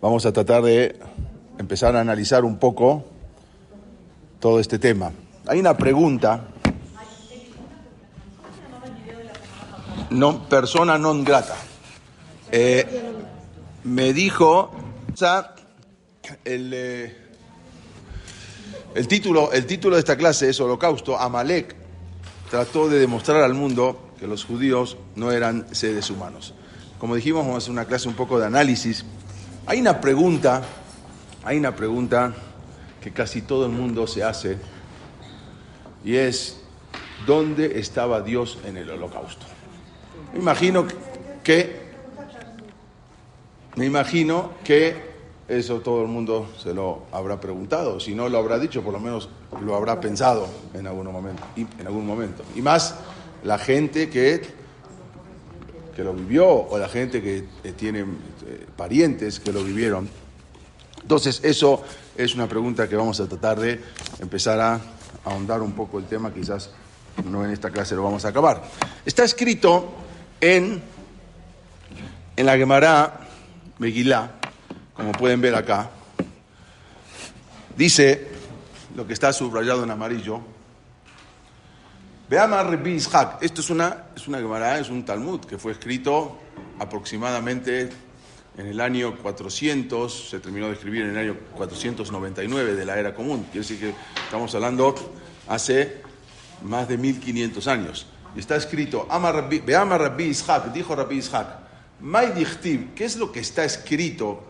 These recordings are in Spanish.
Vamos a tratar de empezar a analizar un poco todo este tema. Hay una pregunta. No, persona non grata. Eh, me dijo el, eh, el, título, el título de esta clase es Holocausto. Amalek trató de demostrar al mundo que los judíos no eran seres humanos. Como dijimos, vamos a hacer una clase un poco de análisis hay una pregunta, hay una pregunta que casi todo el mundo se hace y es, ¿dónde estaba Dios en el holocausto? Me imagino que, me imagino que eso todo el mundo se lo habrá preguntado, si no lo habrá dicho, por lo menos lo habrá pensado en algún momento, en algún momento. Y más la gente que que lo vivió o la gente que eh, tiene eh, parientes que lo vivieron. Entonces, eso es una pregunta que vamos a tratar de empezar a ahondar un poco el tema, quizás no en esta clase lo vamos a acabar. Está escrito en, en la Gemara Megilá, como pueden ver acá, dice lo que está subrayado en amarillo, Veamos Rabbi Ishaq. Esto es una, es una Gemara, es un Talmud que fue escrito aproximadamente en el año 400, se terminó de escribir en el año 499 de la era común. Quiere decir que estamos hablando hace más de 1500 años. Está escrito, Veama Rabbi Ishaq, dijo Rabbi Ishaq, May ¿qué es lo que está escrito?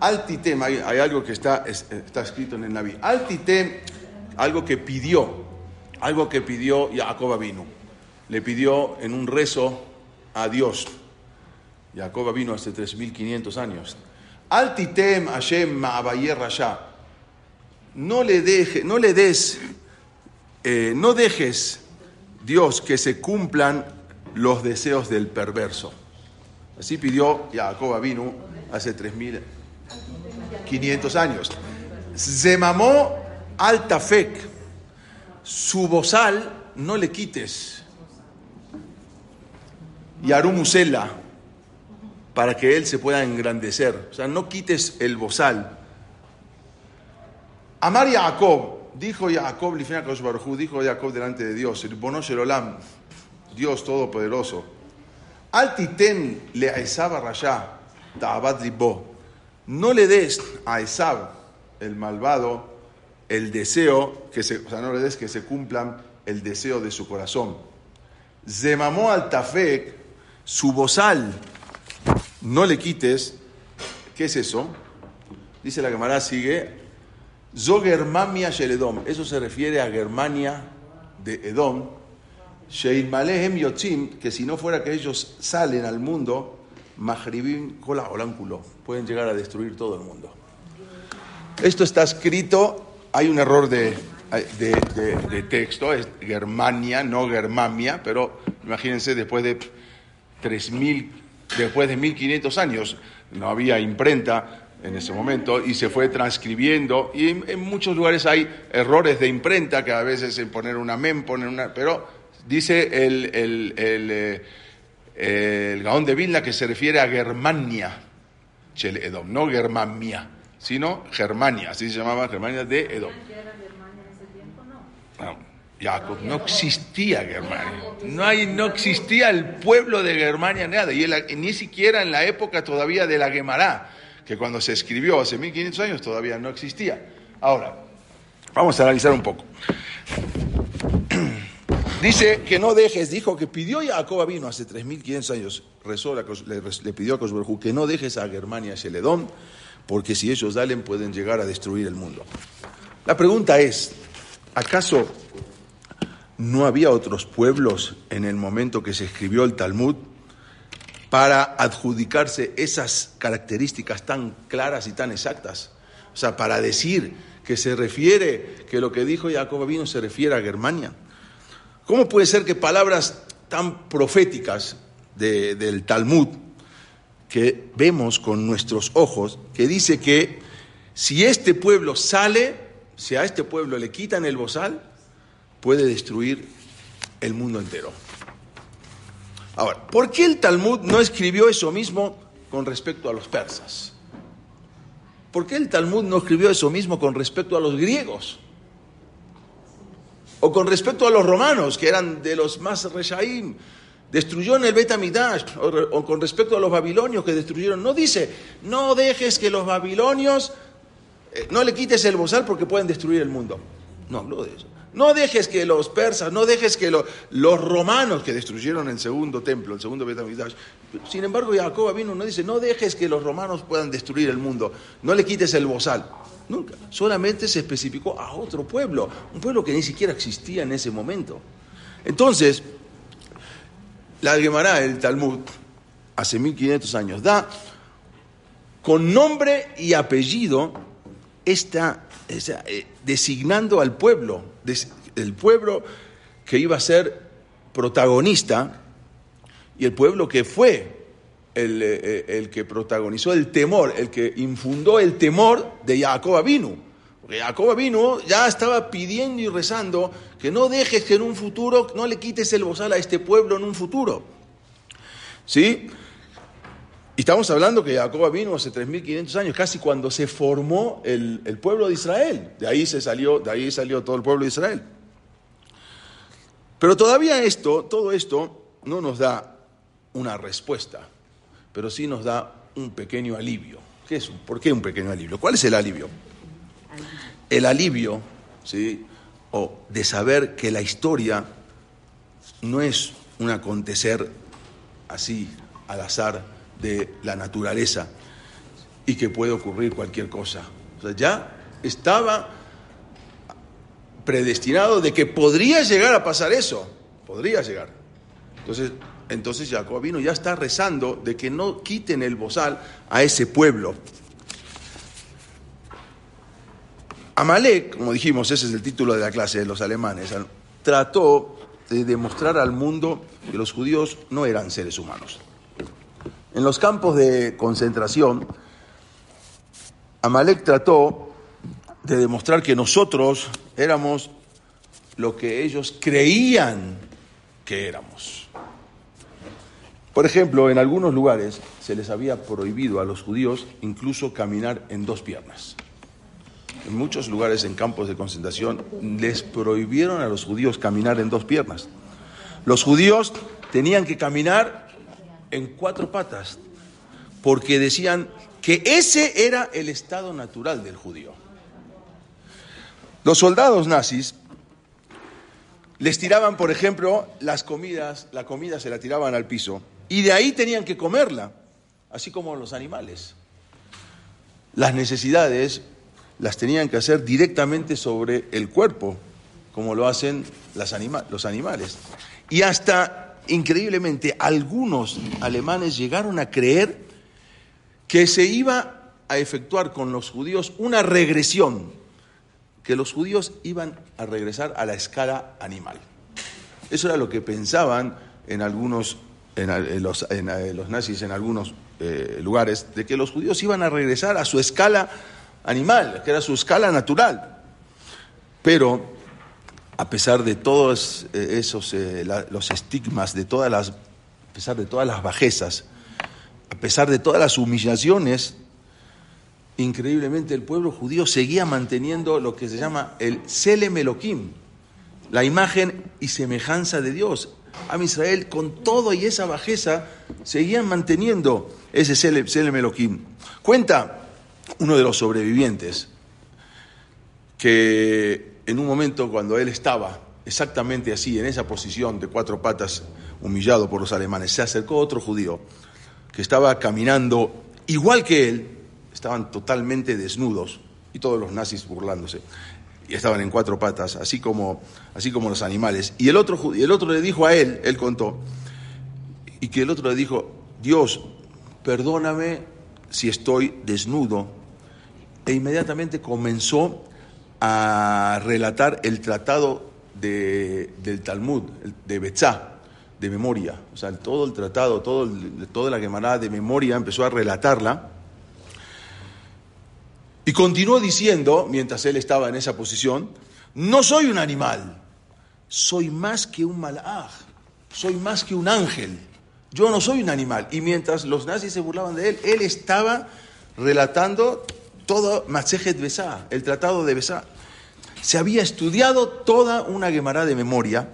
Altitem, hay, hay algo que está, está escrito en el Naví. Altitem, algo que pidió algo que pidió Jacob vino. Le pidió en un rezo a Dios. Jacob vino hace 3.500 años. Altitem Hashem Rasha. No le, deje, no le des, eh, no dejes, Dios, que se cumplan los deseos del perverso. Así pidió Jacob vino hace 3.500 años. Se mamó Altafek su bozal no le quites. Y Arumusela, para que él se pueda engrandecer. O sea, no quites el bozal. Amar Jacob, dijo Jacob, dijo Jacob delante de Dios, el Olam, Dios Todopoderoso. Altiten le a Rasha, No le des a Esab, el malvado, el deseo, que se, o sea, no le des que se cumplan el deseo de su corazón. Zemamó al tafek, su bozal, no le quites. ¿Qué es eso? Dice la Gemara, sigue, Zogermamia Sheledom. Eso se refiere a Germania de Edom. Sheilmalehem Yotzim, que si no fuera que ellos salen al mundo, Mahribim Kola pueden llegar a destruir todo el mundo. Esto está escrito hay un error de, texto, es Germania, no Germania, pero imagínense después de 3000, después de 1500 años, no había imprenta en ese momento y se fue transcribiendo y en, muchos lugares hay errores de imprenta que a veces en poner una mem, poner una, pero dice el, el, el, eh, el Gaón de Vilna que se refiere a Germania, no Germania sino Germania, así se llamaba Germania de Edom. No, Jacob, no existía Germania, no, hay, no existía el pueblo de Germania, nada, y ni siquiera en la época todavía de la Gemara, que cuando se escribió hace 1500 años todavía no existía. Ahora, vamos a analizar un poco. Dice que no dejes, dijo que pidió Jacob vino hace 3500 años, rezó, le, pidió a Cosberjú que no dejes a Germania Sheledón porque si ellos salen pueden llegar a destruir el mundo. La pregunta es, ¿acaso no había otros pueblos en el momento que se escribió el Talmud para adjudicarse esas características tan claras y tan exactas. O sea, para decir que se refiere, que lo que dijo Jacob vino se refiere a Germania. ¿Cómo puede ser que palabras tan proféticas del Talmud, que vemos con nuestros ojos, que dice que si este pueblo sale, si a este pueblo le quitan el bozal, puede destruir el mundo entero. Ahora, ¿por qué el Talmud no escribió eso mismo con respecto a los persas? ¿Por qué el Talmud no escribió eso mismo con respecto a los griegos? O con respecto a los romanos, que eran de los más reshaim, destruyó en el Bet o, con respecto a los babilonios que destruyeron. No dice, no dejes que los babilonios, eh, no le quites el bozal porque pueden destruir el mundo. No habló de eso. No dejes que los persas, no dejes que los romanos que destruyeron el segundo templo, el segundo Betamidash. Sin embargo, Jacob vino, no dice, no dejes que los romanos puedan destruir el mundo, no le quites el bozal. Nunca. Solamente se especificó a otro pueblo, un pueblo que ni siquiera existía en ese momento. Entonces, la Gemara, el Talmud, hace 1500 años, da con nombre y apellido esta eh, designando al pueblo, el pueblo que iba a ser protagonista y el pueblo que fue el, eh, eh, que protagonizó el temor, el que infundó el temor de Jacob Avinu. Porque Jacob Avinu ya estaba pidiendo y rezando que no dejes que en un futuro, no le quites el bozal a este pueblo en un futuro. ¿Sí? Y estamos hablando que Jacob vino hace 3.500 años, casi cuando se formó el, pueblo de Israel. De ahí, se salió, de ahí salió todo el pueblo de Israel. Pero todavía esto, todo esto, no nos da una respuesta, pero sí nos da un pequeño alivio. ¿Qué es? ¿Por qué un pequeño alivio? ¿Cuál es el alivio? El alivio, ¿sí? O de saber que la historia no es un acontecer así, al azar, de la naturaleza y que puede ocurrir cualquier cosa. O sea, ya estaba predestinado de que podría llegar a pasar eso, podría llegar. Entonces, entonces Jacob vino, ya está rezando de que no quiten el bozal a ese pueblo. Amalek, como dijimos, ese es el título de la clase de los alemanes, trató de demostrar al mundo que los judíos no eran seres humanos. En los campos de concentración, Amalek trató de demostrar que nosotros éramos lo que ellos creían que éramos. Por ejemplo, en algunos lugares se les había prohibido a los judíos incluso caminar en dos piernas. En muchos lugares en campos de concentración les prohibieron a los judíos caminar en dos piernas. Los judíos tenían que caminar en cuatro patas, porque decían que ese era el estado natural del judío. Los soldados nazis les tiraban, por ejemplo, las comidas, la comida se la tiraban al piso y de ahí tenían que comerla, así como los animales. Las necesidades las tenían que hacer directamente sobre el cuerpo, como lo hacen los animales. Y hasta increíblemente, algunos alemanes llegaron a creer que se iba a efectuar con los judíos una regresión, que los judíos iban a regresar a la escala animal. Eso era lo que pensaban en algunos, en, los, nazis en algunos eh, lugares, de que los judíos iban a regresar a su escala animal, que era su escala natural. Pero a pesar de todos eh, esos eh, los estigmas, de todas las, a pesar de todas las bajezas, a pesar de todas las humillaciones, increíblemente el pueblo judío seguía manteniendo lo que se llama el Selem la imagen y semejanza de Dios. A Israel, con todo y esa bajeza, seguían manteniendo ese Selem. Cuenta uno de los sobrevivientes que en un momento cuando él estaba exactamente así, en esa posición de cuatro patas, humillado por los alemanes, se acercó otro judío que estaba caminando igual que él, estaban totalmente desnudos y todos los nazis burlándose. Y estaban en cuatro patas, así como, así como los animales. Y el otro, el otro le dijo a él, él contó, y que el otro le dijo, Dios, perdóname si estoy desnudo. E inmediatamente comenzó a relatar el tratado del Talmud, de Betzá, de memoria. O sea, todo el tratado, todo toda la Gemara de memoria empezó a relatarla. Y continuó diciendo, mientras él estaba en esa posición, no soy un animal, soy más que un malaj, soy más que un ángel. Yo no soy un animal. Y mientras los nazis se burlaban de él, él estaba relatando todo Masejet Besá, el tratado de Besá. Se había estudiado toda una Gemara de memoria.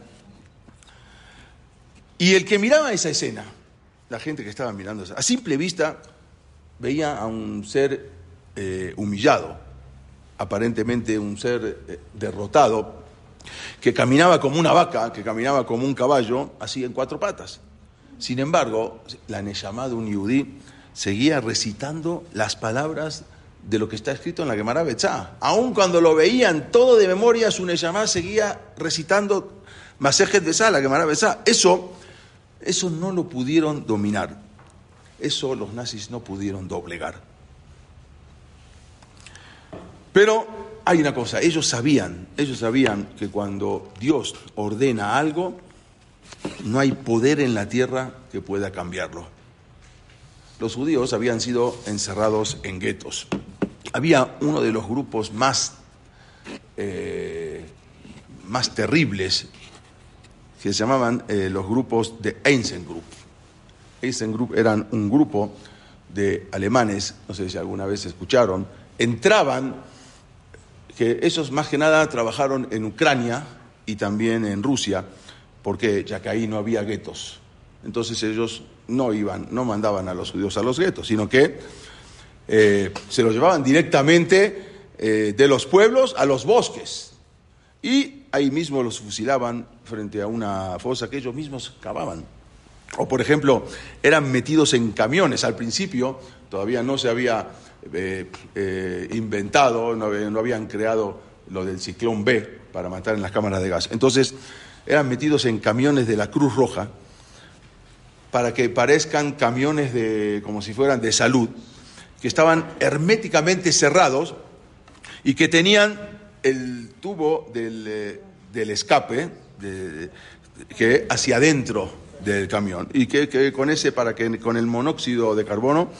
Y el que miraba esa escena, la gente que estaba mirando, a simple vista veía a un ser eh, humillado, aparentemente un ser eh, derrotado, que caminaba como una vaca, que caminaba como un caballo, así en cuatro patas. Sin embargo, la Neyamá de un yudí seguía recitando las palabras de lo que está escrito en la Gemara Betzá. Aun cuando lo veían todo de memoria, su Neyamá seguía recitando Masejet Betzá, la Gemara Betzá. Eso, eso no lo pudieron dominar. Eso los nazis no pudieron doblegar. Pero hay una cosa, ellos sabían, ellos sabían que cuando Dios ordena algo, no hay poder en la tierra que pueda cambiarlo. Los judíos habían sido encerrados en guetos. Había uno de los grupos más, eh, más terribles que se llamaban eh, los grupos de Eisengrupp. Eisengrupp eran un grupo de alemanes, no sé si alguna vez escucharon, entraban, que esos más que nada trabajaron en Ucrania y también en Rusia, porque ya que ahí no había guetos. Entonces ellos no iban, no mandaban a los judíos a los guetos, sino que eh, se los llevaban directamente eh, de los pueblos a los bosques. Y ahí mismo los fusilaban frente a una fosa que ellos mismos cavaban. O por ejemplo, eran metidos en camiones. Al principio todavía no se había eh, inventado, no, no habían creado lo del ciclón B para matar en las cámaras de gas. Entonces, eran metidos en camiones de la Cruz Roja para que parezcan camiones de, como si fueran de salud, que estaban herméticamente cerrados y que tenían el tubo del, eh, escape que hacia adentro del camión y que, con ese para que con el monóxido de carbono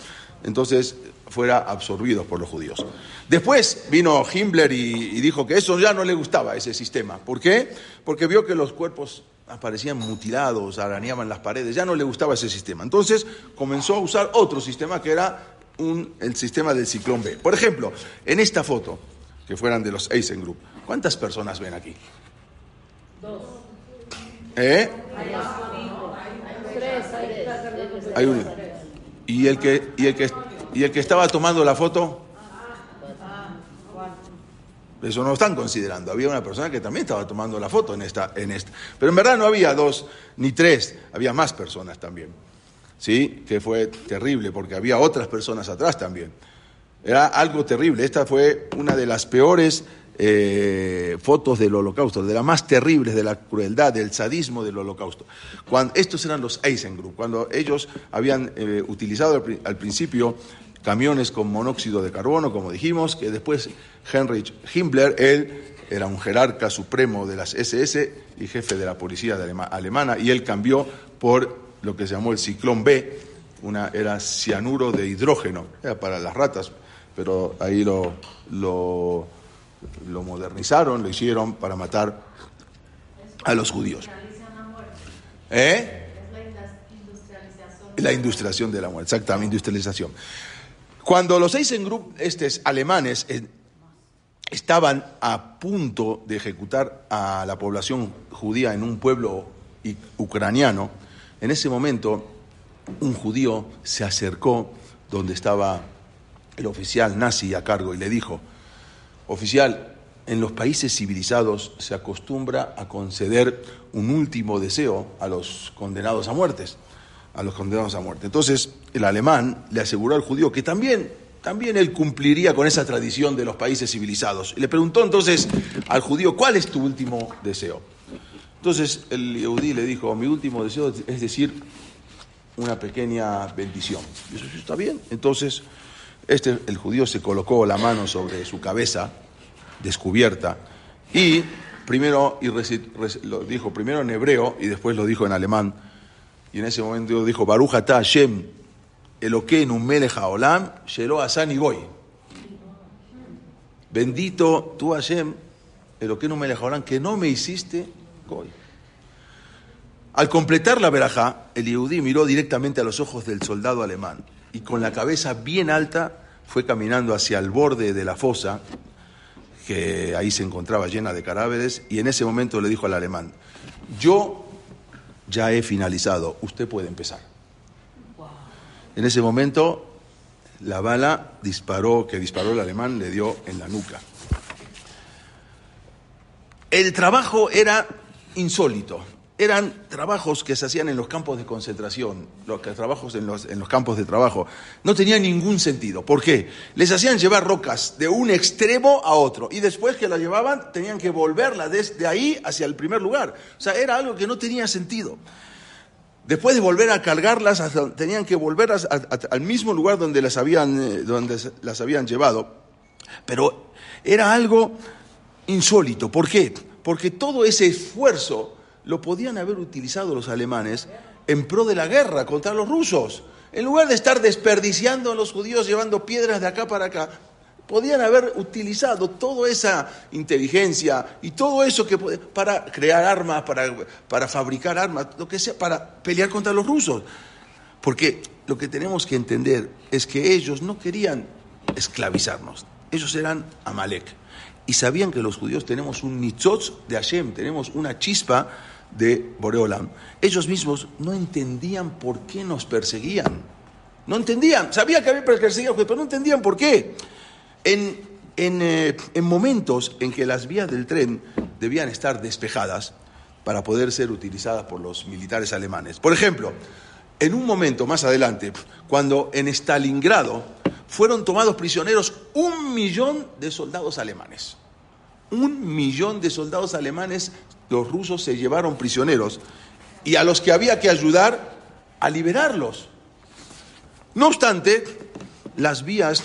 entonces fuera absorbido por los judíos. Después vino Himmler y, dijo que eso ya no le gustaba, ese sistema. ¿Por qué? Porque vio que los cuerpos aparecían mutilados, arañaban las paredes, ya no le gustaba ese sistema. Entonces comenzó a usar otro sistema que era el sistema del ciclón B. Por ejemplo, en esta foto, que fueran de los Eisen Group, ¿cuántas personas ven aquí? Dos. ¿Eh? Hay uno. ¿Y el que, y el que, y el que estaba tomando la foto? Eso no lo están considerando. Había una persona que también estaba tomando la foto en esta, en esta. Pero en verdad no había dos ni tres, había más personas también. ¿Sí? Que fue terrible porque había otras personas atrás también. Era algo terrible. Esta fue una de las peores eh, fotos del holocausto, de las más terribles de la crueldad, del sadismo del holocausto. Cuando, estos eran los Eisengrupp, cuando ellos habían eh, utilizado al principio camiones con monóxido de carbono, como dijimos, que después Heinrich Himmler, él era un jerarca supremo de las SS y jefe de la policía alemana, y él cambió por lo que se llamó el ciclón B, una, era cianuro de hidrógeno, era para las ratas, pero ahí lo, lo, modernizaron, lo hicieron para matar a los judíos. ¿Eh? La industrialización de la muerte, exactamente, industrialización. Cuando los Eisengrupp, estos alemanes, eh, estaban a punto de ejecutar a la población judía en un pueblo ucraniano, en ese momento un judío se acercó donde estaba el oficial nazi a cargo y le dijo, oficial, en los países civilizados se acostumbra a conceder un último deseo a los condenados a muertes a los condenados a muerte. Entonces, el alemán le aseguró al judío que también, también él cumpliría con esa tradición de los países civilizados. Y le preguntó entonces al judío, ¿cuál es tu último deseo? Entonces el judío le dijo, mi último deseo es decir, una pequeña bendición. Y eso está bien. Entonces, este, el judío se colocó la mano sobre su cabeza, descubierta, y primero y lo dijo primero en hebreo y después lo dijo en alemán. Y en ese momento dijo, Baruch ata Hashem, Elokeinu melech haolam, shelo asan goy. Bendito tú Hashem, Elokeinu melech haolam, que no me hiciste Al completar la verajá, el Yehudí miró directamente a los ojos del soldado alemán y con la cabeza bien alta fue caminando hacia el borde de la fosa, que ahí se encontraba llena de cadáveres, y en ese momento le dijo al alemán, yo ya he finalizado, usted puede empezar. En ese momento, la bala disparó, que disparó el alemán, le dio en la nuca. El trabajo era insólito eran trabajos que se hacían en los campos de concentración, los trabajos en los, campos de trabajo. No tenían ningún sentido. ¿Por qué? Les hacían llevar rocas de un extremo a otro y después que la llevaban tenían que volverla desde ahí hacia el primer lugar. O sea, era algo que no tenía sentido. Después de volver a cargarlas, tenían que volver al mismo lugar donde las, habían, eh, donde las habían llevado. Pero era algo insólito. ¿Por qué? Porque todo ese esfuerzo lo podían haber utilizado los alemanes en pro de la guerra contra los rusos. En lugar de estar desperdiciando a los judíos llevando piedras de acá para acá, podían haber utilizado toda esa inteligencia y todo eso que para crear armas, para, para fabricar armas, lo que sea, para pelear contra los rusos. Porque lo que tenemos que entender es que ellos no querían esclavizarnos, ellos eran Amalek. Y sabían que los judíos tenemos un nitzotz de Hashem, tenemos una chispa de Boreolam, ellos mismos no entendían por qué nos perseguían. No entendían, sabían que había perseguido, pero no entendían por qué. En, eh, en, momentos en que las vías del tren debían estar despejadas para poder ser utilizadas por los militares alemanes. Por ejemplo, en un momento más adelante, cuando en Stalingrado fueron tomados prisioneros un millón de soldados alemanes. Un millón de soldados alemanes los rusos se llevaron prisioneros y a los que había que ayudar a liberarlos. No obstante, las vías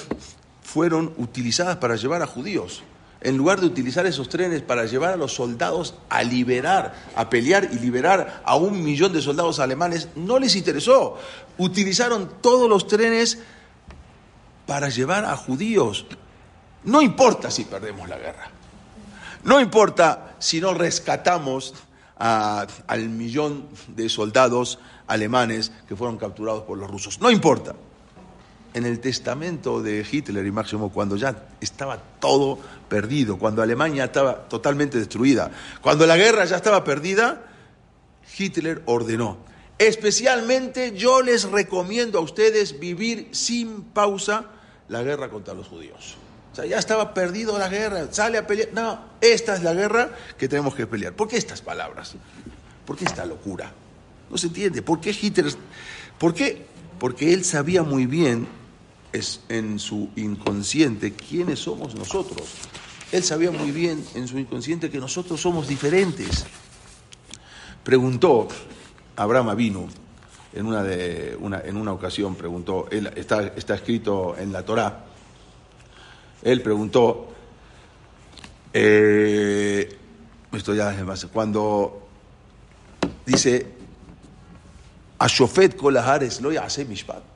fueron utilizadas para llevar a judíos. En lugar de utilizar esos trenes para llevar a los soldados a liberar, a pelear y liberar a un millón de soldados alemanes, no les interesó. Utilizaron todos los trenes para llevar a judíos. No importa si perdemos la guerra. No importa si no rescatamos al millón de soldados alemanes que fueron capturados por los rusos. No importa. En el testamento de Hitler y Máximo, cuando ya estaba todo perdido, cuando Alemania estaba totalmente destruida, cuando la guerra ya estaba perdida, Hitler ordenó, especialmente yo les recomiendo a ustedes vivir sin pausa la guerra contra los judíos. O sea, ya estaba perdido la guerra, sale a pelear. No, esta es la guerra que tenemos que pelear. ¿Por qué estas palabras? ¿Por qué esta locura? No se entiende. ¿Por qué Hitler? ¿Por qué? Porque él sabía muy bien es en su inconsciente quiénes somos nosotros. Él sabía muy bien en su inconsciente que nosotros somos diferentes. Preguntó Abraham Avinu en una, de, una, en una ocasión, preguntó, él, está, está escrito en la Torá, él preguntó, eh, esto ya cuando dice, Ashofet Kolahares lo hace mishpat.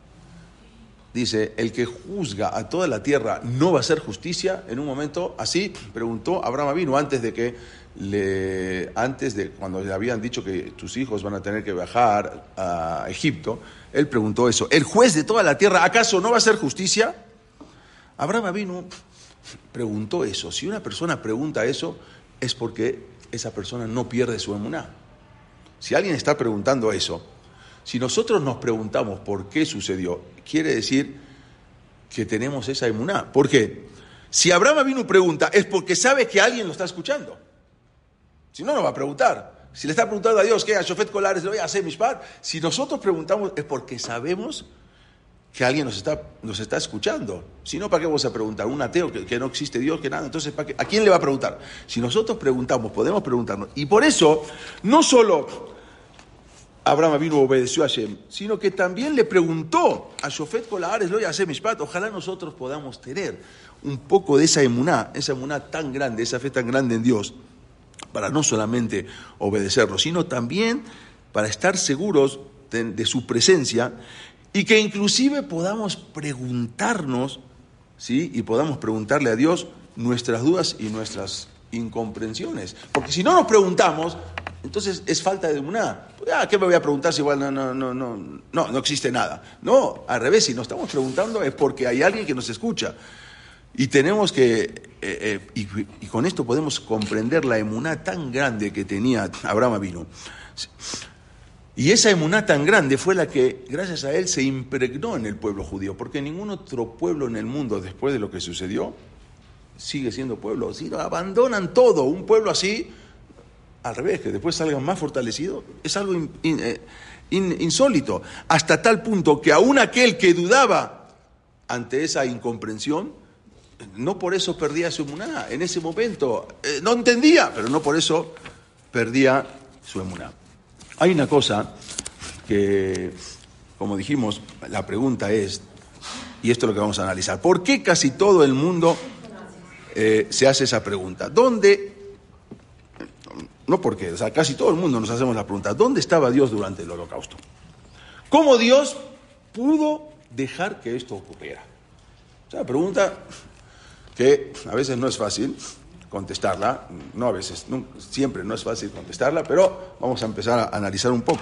Dice, el que juzga a toda la tierra no va a ser justicia. En un momento así preguntó Abraham vino antes de que le, antes de cuando le habían dicho que tus hijos van a tener que viajar a Egipto, él preguntó eso. ¿El juez de toda la tierra acaso no va a ser justicia? Abraham vino, preguntó eso. Si una persona pregunta eso, es porque esa persona no pierde su emuná. Si alguien está preguntando eso, si nosotros nos preguntamos por qué sucedió, quiere decir que tenemos esa emuná. ¿Por qué? Si Abraham vino pregunta, es porque sabe que alguien lo está escuchando. Si no, no va a preguntar. Si le está preguntando a Dios, ¿qué? A Shofet Colares, voy a hacer Mishpat. Si nosotros preguntamos, es porque sabemos que alguien nos está, nos está escuchando. Si no, ¿para qué vamos a preguntar? Un ateo que, no existe Dios, que nada. Entonces, ¿a quién le va a preguntar? Si nosotros preguntamos, podemos preguntarnos. Y por eso, no solo Abraham vino obedeció a Shem, sino que también le preguntó a Shofet Kolahares, lo a Mishpat, ojalá nosotros podamos tener un poco de esa emuná, esa emuná tan grande, esa fe tan grande en Dios, para no solamente obedecerlo, sino también para estar seguros de, su presencia y que inclusive podamos preguntarnos, ¿sí? Y podamos preguntarle a Dios nuestras dudas y nuestras incomprensiones. Porque si no nos preguntamos, entonces es falta de una. Ah, ¿Qué me voy a preguntar si igual no, no, no, no, no, no existe nada? No, al revés, si nos estamos preguntando es porque hay alguien que nos escucha. Y tenemos que, eh, eh, y, con esto podemos comprender la emuná tan grande que tenía Abraham vino. Y esa emuná tan grande fue la que, gracias a él, se impregnó en el pueblo judío, porque ningún otro pueblo en el mundo, después de lo que sucedió, sigue siendo pueblo. Si abandonan todo, un pueblo así, al revés, que después salgan más fortalecidos, es algo eh, insólito. Hasta tal punto que aún aquel que dudaba ante esa incomprensión, no por eso perdía su emuná. En ese momento eh, no entendía, pero no por eso perdía su emuná. Hay una cosa que, como dijimos, la pregunta es, y esto es lo que vamos a analizar, ¿por qué casi todo el mundo eh, se hace esa pregunta? ¿Dónde no porque, o sea, casi todo el mundo nos hacemos la pregunta, ¿dónde estaba Dios durante el holocausto? ¿Cómo Dios pudo dejar que esto ocurriera? O sea, pregunta que a veces no es fácil contestarla, no a veces, siempre no es fácil contestarla, pero vamos a empezar a analizar un poco.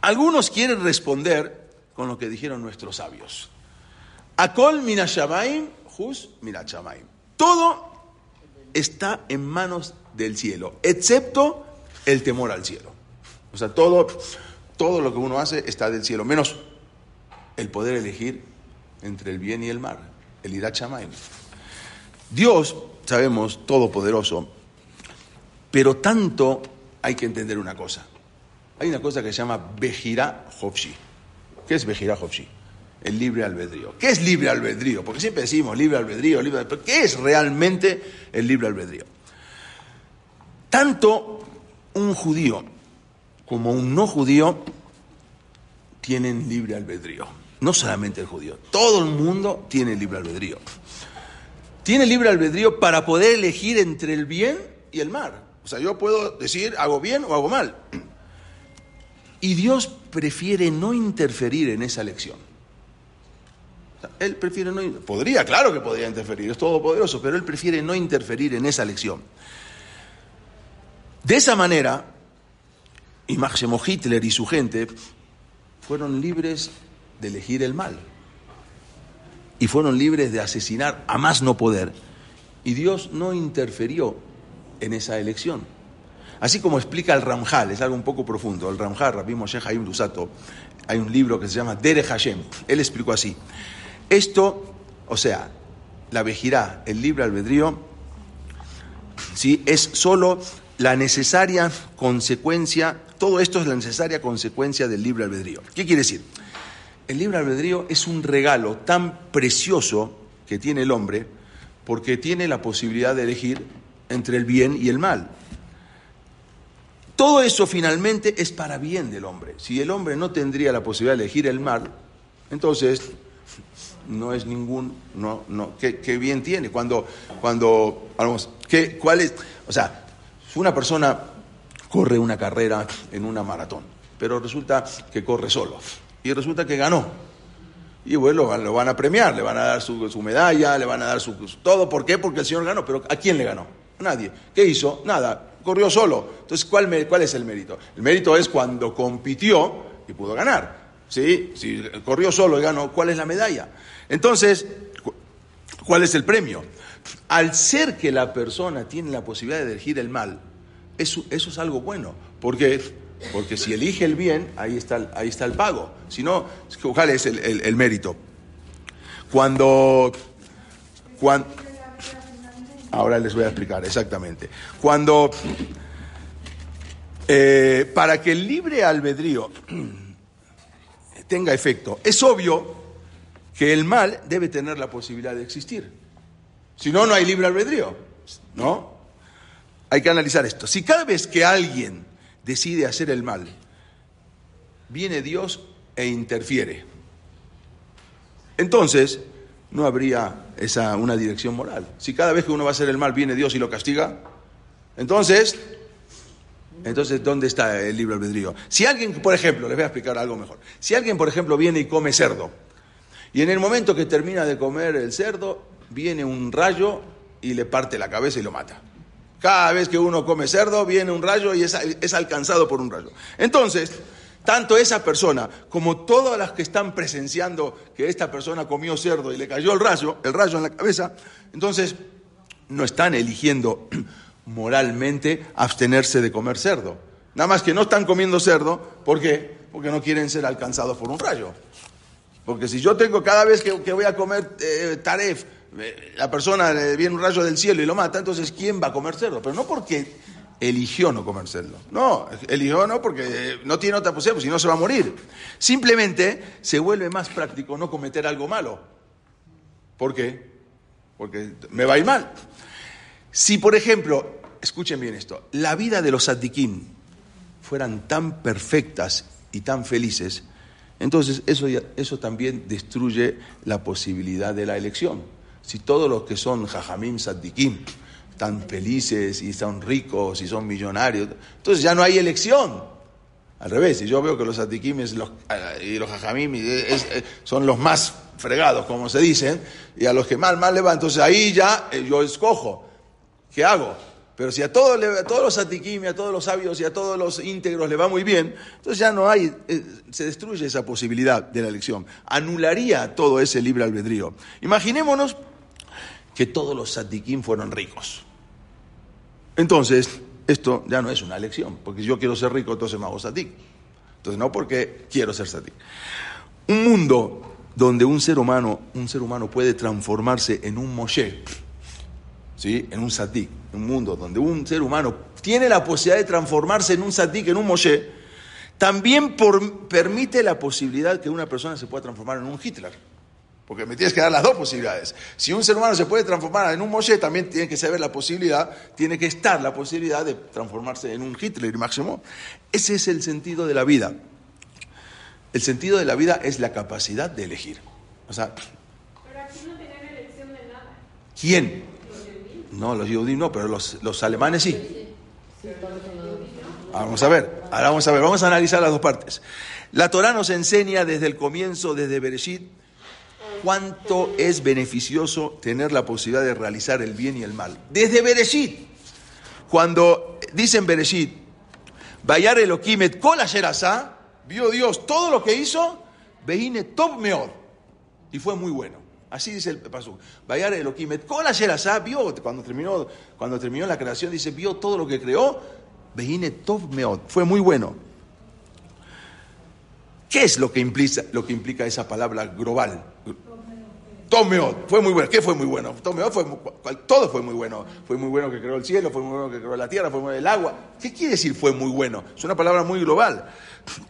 Algunos quieren responder con lo que dijeron nuestros sabios. Akol minashamaim, hus minashamaim. Todo está en manos del cielo, excepto el temor al cielo. O sea, todo, todo lo que uno hace está del cielo, menos el poder elegir entre el bien y el mal, el Irat Dios, sabemos, todopoderoso, pero tanto hay que entender una cosa. Hay una cosa que se llama Bejira Hofshi. ¿Qué es Bejira Hofshi? El libre albedrío. ¿Qué es libre albedrío? Porque siempre decimos libre albedrío, libre albedrío. ¿Qué es realmente el libre albedrío? Tanto un judío como un no judío tienen libre albedrío. No solamente el judío, todo el mundo tiene libre albedrío. Tiene libre albedrío para poder elegir entre el bien y el mal. O sea, yo puedo decir hago bien o hago mal. Y Dios prefiere no interferir en esa elección. Él prefiere no... Podría, claro que podría interferir, es todopoderoso, pero él prefiere no interferir en esa elección. De esa manera, y Máximo Hitler y su gente fueron libres de elegir el mal. Y fueron libres de asesinar a más no poder. Y Dios no interfirió en esa elección. Así como explica el Ramjal, es algo un poco profundo. El Ramjal, Rabbi Moshe Haim Dusato, hay un libro que se llama Dere Hashem. Él explicó así. Esto, o sea, la vejirá, el libre albedrío, ¿sí? es solo la necesaria consecuencia, todo esto es la necesaria consecuencia del libre albedrío. ¿Qué quiere decir? El libre albedrío es un regalo tan precioso que tiene el hombre porque tiene la posibilidad de elegir entre el bien y el mal. Todo eso finalmente es para bien del hombre. Si el hombre no tendría la posibilidad de elegir el mal, entonces no es ningún, no, no, ¿qué, bien tiene? Cuando, cuando, ¿qué, ¿cuál es? O sea, una persona corre una carrera en una maratón, pero resulta que corre solo y resulta que ganó. Y bueno, lo van a premiar, le van a dar su, medalla, le van a dar su, todo. ¿Por qué? Porque el Señor ganó. Pero ¿a quién le ganó? nadie. ¿Qué hizo? Nada. Corrió solo. Entonces, ¿cuál, ¿cuál es el mérito? El mérito es cuando compitió y pudo ganar. ¿Sí? Si corrió solo y ganó, ¿cuál es la medalla? Entonces, ¿cuál es el premio? Al ser que la persona tiene la posibilidad de elegir el mal, eso, eso es algo bueno, porque, porque si elige el bien, ahí está, ahí está el pago. Si no, ¿cuál es el, mérito? Cuando, cuando... Ahora les voy a explicar exactamente. Cuando... Eh, para que el libre albedrío tenga efecto, es obvio que el mal debe tener la posibilidad de existir. Si no, no hay libre albedrío. ¿No? Hay que analizar esto. Si cada vez que alguien decide hacer el mal, viene Dios e interfiere. Entonces, no habría esa, una dirección moral. Si cada vez que uno va a hacer el mal viene Dios y lo castiga, entonces, entonces ¿dónde está el libre albedrío? Si alguien, por ejemplo, les voy a explicar algo mejor. Si alguien, por ejemplo, viene y come cerdo, y en el momento que termina de comer el cerdo, viene un rayo y le parte la cabeza y lo mata. Cada vez que uno come cerdo, viene un rayo y es, es alcanzado por un rayo. Entonces, tanto esa persona como todas las que están presenciando que esta persona comió cerdo y le cayó el rayo, el rayo en la cabeza, entonces no están eligiendo moralmente abstenerse de comer cerdo. Nada más que no están comiendo cerdo, ¿por qué? Porque no quieren ser alcanzados por un rayo. Porque si yo tengo cada vez que, voy a comer eh, taref, eh, la persona viene un rayo del cielo y lo mata, entonces ¿quién va a comer cerdo? Pero no porque eligió no comer cerdo. No, eligió no porque no tiene otra posibilidad, si no se va a morir. Simplemente se vuelve más práctico no cometer algo malo. ¿Por qué? Porque me va a ir mal. Si, por ejemplo, escuchen bien esto, la vida de los sadikim fueran tan perfectas y tan felices, entonces eso, eso también destruye la posibilidad de la elección. Si todos los que son jajamim sadikim están felices y son ricos y son millonarios. Entonces ya no hay elección. Al revés, si yo veo que los atiquimes los, y los jajamim son los más fregados, como se dicen, y a los que mal, mal le va, entonces ahí ya eh, yo escojo. ¿Qué hago? Pero si a todos, a todos los atiquim, a todos los sabios y a todos los íntegros le va muy bien, entonces ya no hay, eh, se destruye esa posibilidad de la elección. Anularía todo ese libre albedrío. Imaginémonos que todos los satiquín fueron ricos. Entonces, esto ya no es una elección, porque yo quiero ser rico, entonces me hago satik. Entonces, no porque quiero ser satik. Un mundo donde un ser humano, un ser humano puede transformarse en un Moshe, ¿sí? en un satik, un mundo donde un ser humano tiene la posibilidad de transformarse en un satik, en un Moshe, también permite la posibilidad que una persona se pueda transformar en un Hitler. Porque me tienes que dar las dos posibilidades. Si un ser humano se puede transformar en un Moshe, también tiene que saber la posibilidad, tiene que estar la posibilidad de transformarse en un Hitler máximo. Ese es el sentido de la vida. El sentido de la vida es la capacidad de elegir. O sea, pero aquí no tienen elección de nada. ¿Quién? No, los judíos no, pero los, los alemanes sí. Vamos a ver, ahora vamos a ver, vamos a analizar las dos partes. La Torah nos enseña desde el comienzo, desde Bereshit, cuánto es beneficioso tener la posibilidad de realizar el bien y el mal. Desde Bereshit, cuando dicen Bereshit, Bayar Elokimet Kol vio Dios todo lo que hizo, Veine Top Meor, y fue muy bueno. Así dice el paso. Bayar Elokimet Kol vio, cuando terminó, cuando terminó la creación, dice, vio todo lo que creó, Veine Top Meor, fue muy bueno. ¿Qué es lo que implica, lo que implica esa palabra global? Tomeot, fue muy bueno. ¿Qué fue muy bueno? Tomeot fue, todo fue muy bueno. Fue muy bueno que creó el cielo, fue muy bueno que creó la tierra, fue muy bueno el agua. ¿Qué quiere decir fue muy bueno? Es una palabra muy global.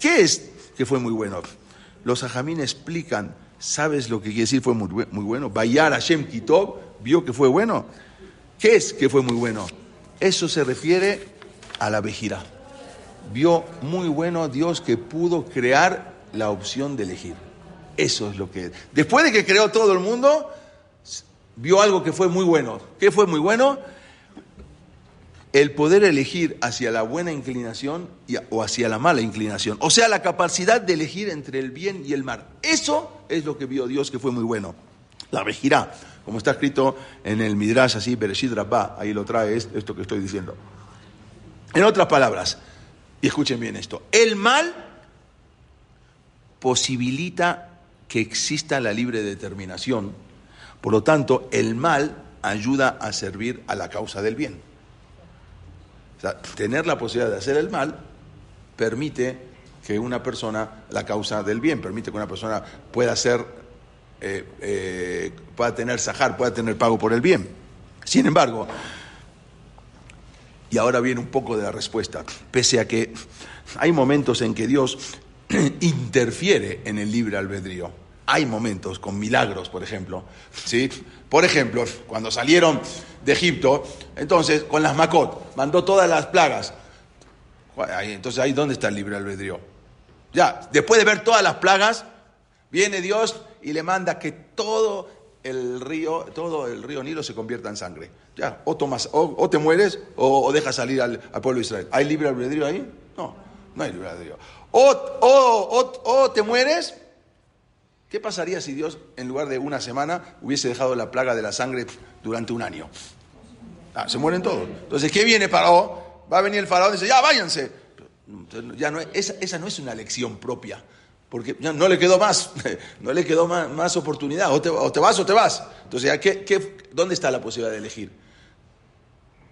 ¿Qué es que fue muy bueno? Los ajamín explican, ¿sabes lo que quiere decir fue muy, bueno? Bayar Hashem Kitob vio que fue bueno. ¿Qué es que fue muy bueno? Eso se refiere a la vejira. Vio muy bueno Dios que pudo crear la opción de elegir. Eso es lo que... Después de que creó todo el mundo, vio algo que fue muy bueno. ¿Qué fue muy bueno? El poder elegir hacia la buena inclinación o hacia la mala inclinación. O sea, la capacidad de elegir entre el bien y el mal. Eso es lo que vio Dios que fue muy bueno. La vejirá, como está escrito en el Midrash así, Bereshit Rabbah, ahí lo trae esto que estoy diciendo. En otras palabras, y escuchen bien esto, el mal posibilita que exista la libre determinación. Por lo tanto, el mal ayuda a servir a la causa del bien. O sea, tener la posibilidad de hacer el mal permite que una persona, la causa del bien, permite que una persona pueda ser, eh, eh, pueda tener sajar, pueda tener pago por el bien. Sin embargo, y ahora viene un poco de la respuesta, pese a que hay momentos en que Dios interfiere en el libre albedrío hay momentos con milagros, por ejemplo. ¿sí? Por ejemplo, cuando salieron de Egipto, entonces con las Macot, mandó todas las plagas. Entonces, ahí dónde está el libre albedrío. Ya, después de ver todas las plagas, viene Dios y le manda que todo el río, todo el río Nilo se convierta en sangre. Ya, o tomas, o, te mueres o, dejas salir al, pueblo de Israel. ¿Hay libre albedrío ahí? No, no hay libre albedrío. O, o te mueres. ¿Qué pasaría si Dios, en lugar de una semana, hubiese dejado la plaga de la sangre durante un año? Ah, se mueren todos. Entonces, ¿qué viene Faraón? Va a venir el faraón y dice, ya váyanse. Ya no, esa, esa no es una lección propia, porque no le quedó más, no le quedó más, oportunidad, o te, vas o te vas. Entonces, ¿qué, qué, dónde está la posibilidad de elegir?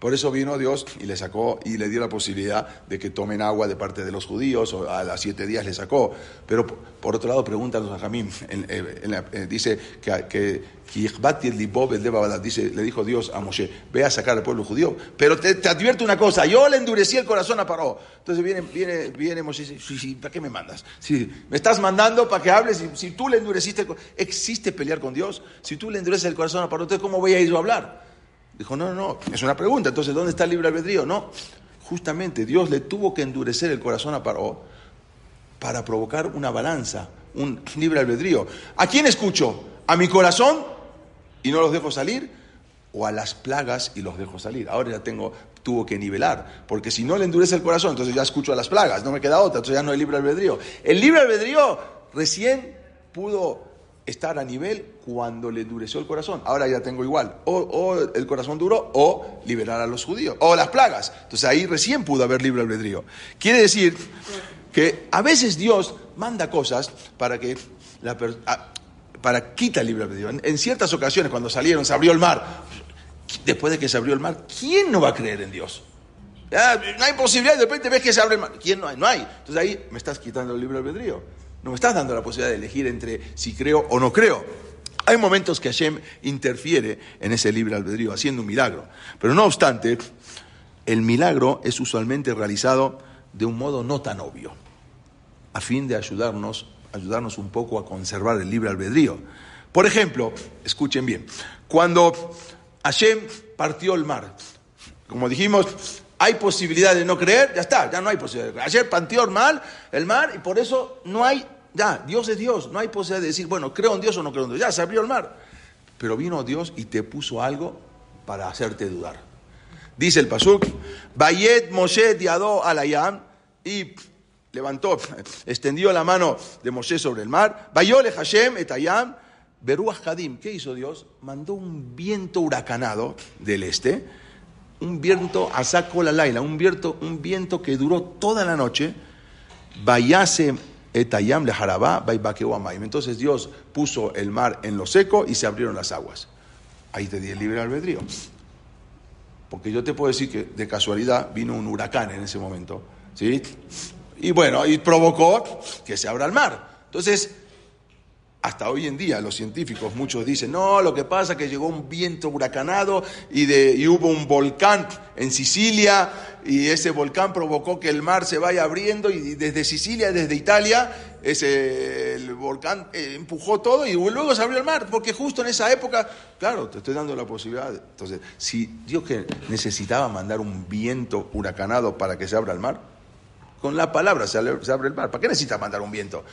Por eso vino Dios y le sacó y le dio la posibilidad de que tomen agua de parte de los judíos, o a las siete días le sacó. Pero por otro lado, pregunta a Jamín, dice que, que dice, le dijo Dios a Moshe, ve a sacar al pueblo judío. Pero te, advierto una cosa, yo le endurecí el corazón a Paró. Entonces viene, viene, viene Moshe y dice, sí, sí, ¿para qué me mandas? Si me estás mandando para que hables, si, si tú le endureciste el ¿existe pelear con Dios? Si tú le endureces el corazón a Paró, entonces ¿cómo voy a ir a hablar? Dijo, no, no, es una pregunta, entonces ¿dónde está el libre albedrío? No, justamente Dios le tuvo que endurecer el corazón a para provocar una balanza, un libre albedrío. ¿A quién escucho? ¿A mi corazón y no los dejo salir? ¿O a las plagas y los dejo salir? Ahora ya tengo, tuvo que nivelar, porque si no le endurece el corazón, entonces ya escucho a las plagas, no me queda otra, entonces ya no hay libre albedrío. El libre albedrío recién pudo estar a nivel cuando le endureció el corazón. Ahora ya tengo igual, o, el corazón duro o liberar a los judíos, o las plagas. Entonces ahí recién pudo haber libre albedrío. Quiere decir que a veces Dios manda cosas para que la para quita el libre albedrío. En, ciertas ocasiones, cuando salieron, se abrió el mar. Después de que se abrió el mar, ¿quién no va a creer en Dios? no hay posibilidad, de repente ves que se abre el mar. ¿Quién no hay? No hay. Entonces ahí me estás quitando el libre albedrío. No me estás dando la posibilidad de elegir entre si creo o no creo. Hay momentos que Hashem interfiere en ese libre albedrío, haciendo un milagro. Pero no obstante, el milagro es usualmente realizado de un modo no tan obvio, a fin de ayudarnos, ayudarnos un poco a conservar el libre albedrío. Por ejemplo, escuchen bien, cuando Hashem partió el mar, como dijimos, hay posibilidad de no creer, ya está, ya no hay posibilidad. Ayer panteó el mar, el mar y por eso no hay, ya, Dios es Dios, no hay posibilidad de decir, bueno, creo en Dios o no creo en Dios, ya se abrió el mar. Pero vino Dios y te puso algo para hacerte dudar. Dice el Pasuk, Bayet Moshe diado alayam y levantó, extendió la mano de Moshe sobre el mar, Bayole Hashem etayam, Beruach Hadim, ¿qué hizo Dios? Mandó un viento huracanado del este, un viento saco la laila, un viento, un viento que duró toda la noche, vayase etayam le jarabá, Entonces Dios puso el mar en lo seco y se abrieron las aguas. Ahí te di el libre albedrío. Porque yo te puedo decir que de casualidad vino un huracán en ese momento. ¿sí? Y bueno, y provocó que se abra el mar. Entonces, hasta hoy en día los científicos, muchos dicen, no, lo que pasa es que llegó un viento huracanado y, de, hubo un volcán en Sicilia y ese volcán provocó que el mar se vaya abriendo y desde Sicilia, desde Italia, ese, el volcán eh, empujó todo y luego se abrió el mar, porque justo en esa época, claro, te estoy dando la posibilidad. Entonces, si Dios que necesitaba mandar un viento huracanado para que se abra el mar, con la palabra se abre el mar. ¿Para qué necesita mandar un viento?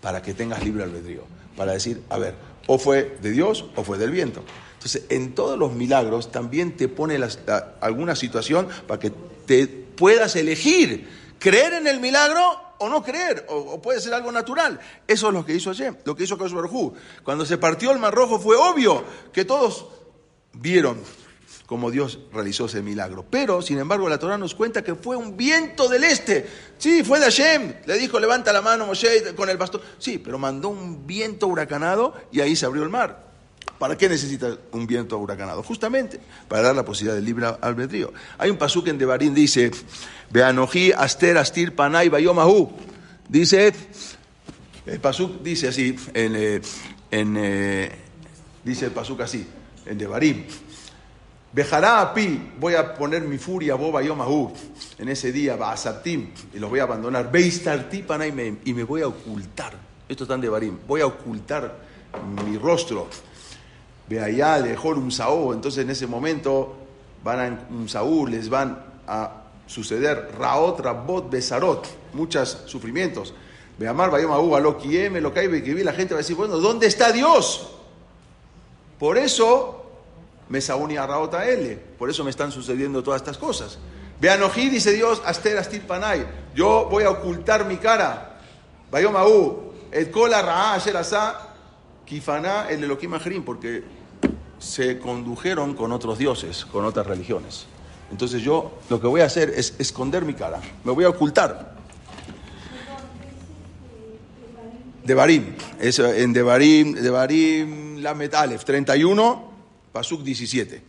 Para que tengas libre albedrío para decir, a ver, o fue de Dios o fue del viento. Entonces, en todos los milagros también te pone alguna situación para que te puedas elegir creer en el milagro o no creer, o, puede ser algo natural. Eso es lo que hizo ayer, lo que hizo Kosh Cuando se partió el Mar Rojo fue obvio que todos vieron como Dios realizó ese milagro. Pero, sin embargo, la Torah nos cuenta que fue un viento del este. Sí, fue de Hashem. Le dijo, levanta la mano Moshe con el bastón. Sí, pero mandó un viento huracanado y ahí se abrió el mar. ¿Para qué necesita un viento huracanado? Justamente para dar la posibilidad del libre albedrío. Hay un pasuk en Devarim, dice, Beanoji aster astir panay bayomahu. Dice, el pasuk dice así, en, eh, en, eh, dice el pasuk así, en Devarim. Bejará a pi, voy a poner mi furia, boba yomahu, en ese día, a y los voy a abandonar. Beistarti y me voy a ocultar. Esto está de Barim. Voy a ocultar mi rostro. Ve allá, un Saúl. Entonces en ese momento van a un Saúl, les van a suceder Raot, Rabot, Besarot, muchos sufrimientos. Beamar, Bayoma, Uba, lo Quieme, lo que la gente va a decir, bueno, ¿dónde está Dios? Por eso me saúni a Raot a L, por eso me están sucediendo todas estas cosas. Beanojí, dice Dios, Aster Astir Panay, yo voy a ocultar mi cara. Bayoma, U, el Kola Ra'a, Asa, Kifaná, el Elohim Ajrim, porque se condujeron con otros dioses, con otras religiones. Entonces yo lo que voy a hacer es esconder mi cara, me voy a ocultar. Devarim, es en Devarim, Devarim Lamet Aleph 31, Pasuk 17.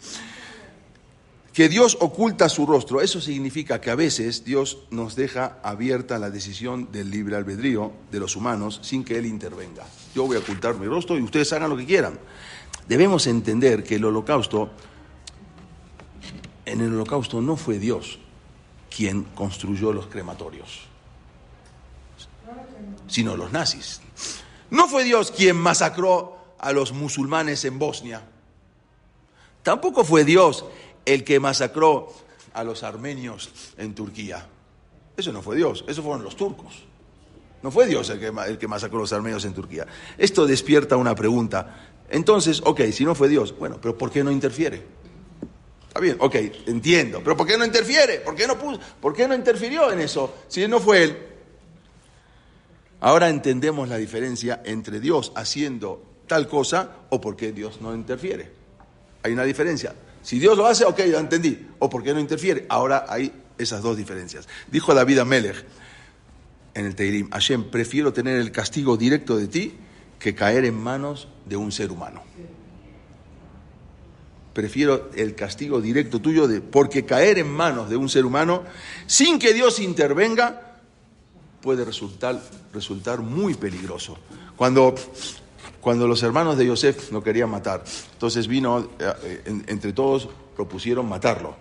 Que Dios oculta su rostro, eso significa que a veces Dios nos deja abierta la decisión del libre albedrío de los humanos sin que Él intervenga. Yo voy a ocultar mi rostro y ustedes hagan lo que quieran. Debemos entender que el holocausto en el holocausto no fue Dios quien construyó los crematorios, sino los nazis. No fue Dios quien masacró a los musulmanes en Bosnia. Tampoco fue Dios el que masacró a los armenios en Turquía. Eso no fue Dios, eso fueron los turcos. No fue Dios el que, masacró a los armenios en Turquía. Esto despierta una pregunta. Entonces, ok, si no fue Dios, bueno, pero ¿por qué no interfiere? bien, ok, entiendo. Pero ¿por qué no interfiere? ¿Por qué no, puso, ¿Por qué no interfirió en eso si no fue él? Ahora entendemos la diferencia entre Dios haciendo tal cosa o por qué Dios no interfiere. Hay una diferencia. Si Dios lo hace, ok, ya entendí. O por qué no interfiere. Ahora hay esas dos diferencias. Dijo David Amelech en el Teirim, Hashem, prefiero tener el castigo directo de ti que caer en manos de un ser humano prefiero el castigo directo tuyo, de, porque caer en manos de un ser humano sin que Dios intervenga puede resultar, resultar muy peligroso. Cuando, cuando los hermanos de Yosef lo querían matar, entonces vino, eh, entre todos propusieron matarlo.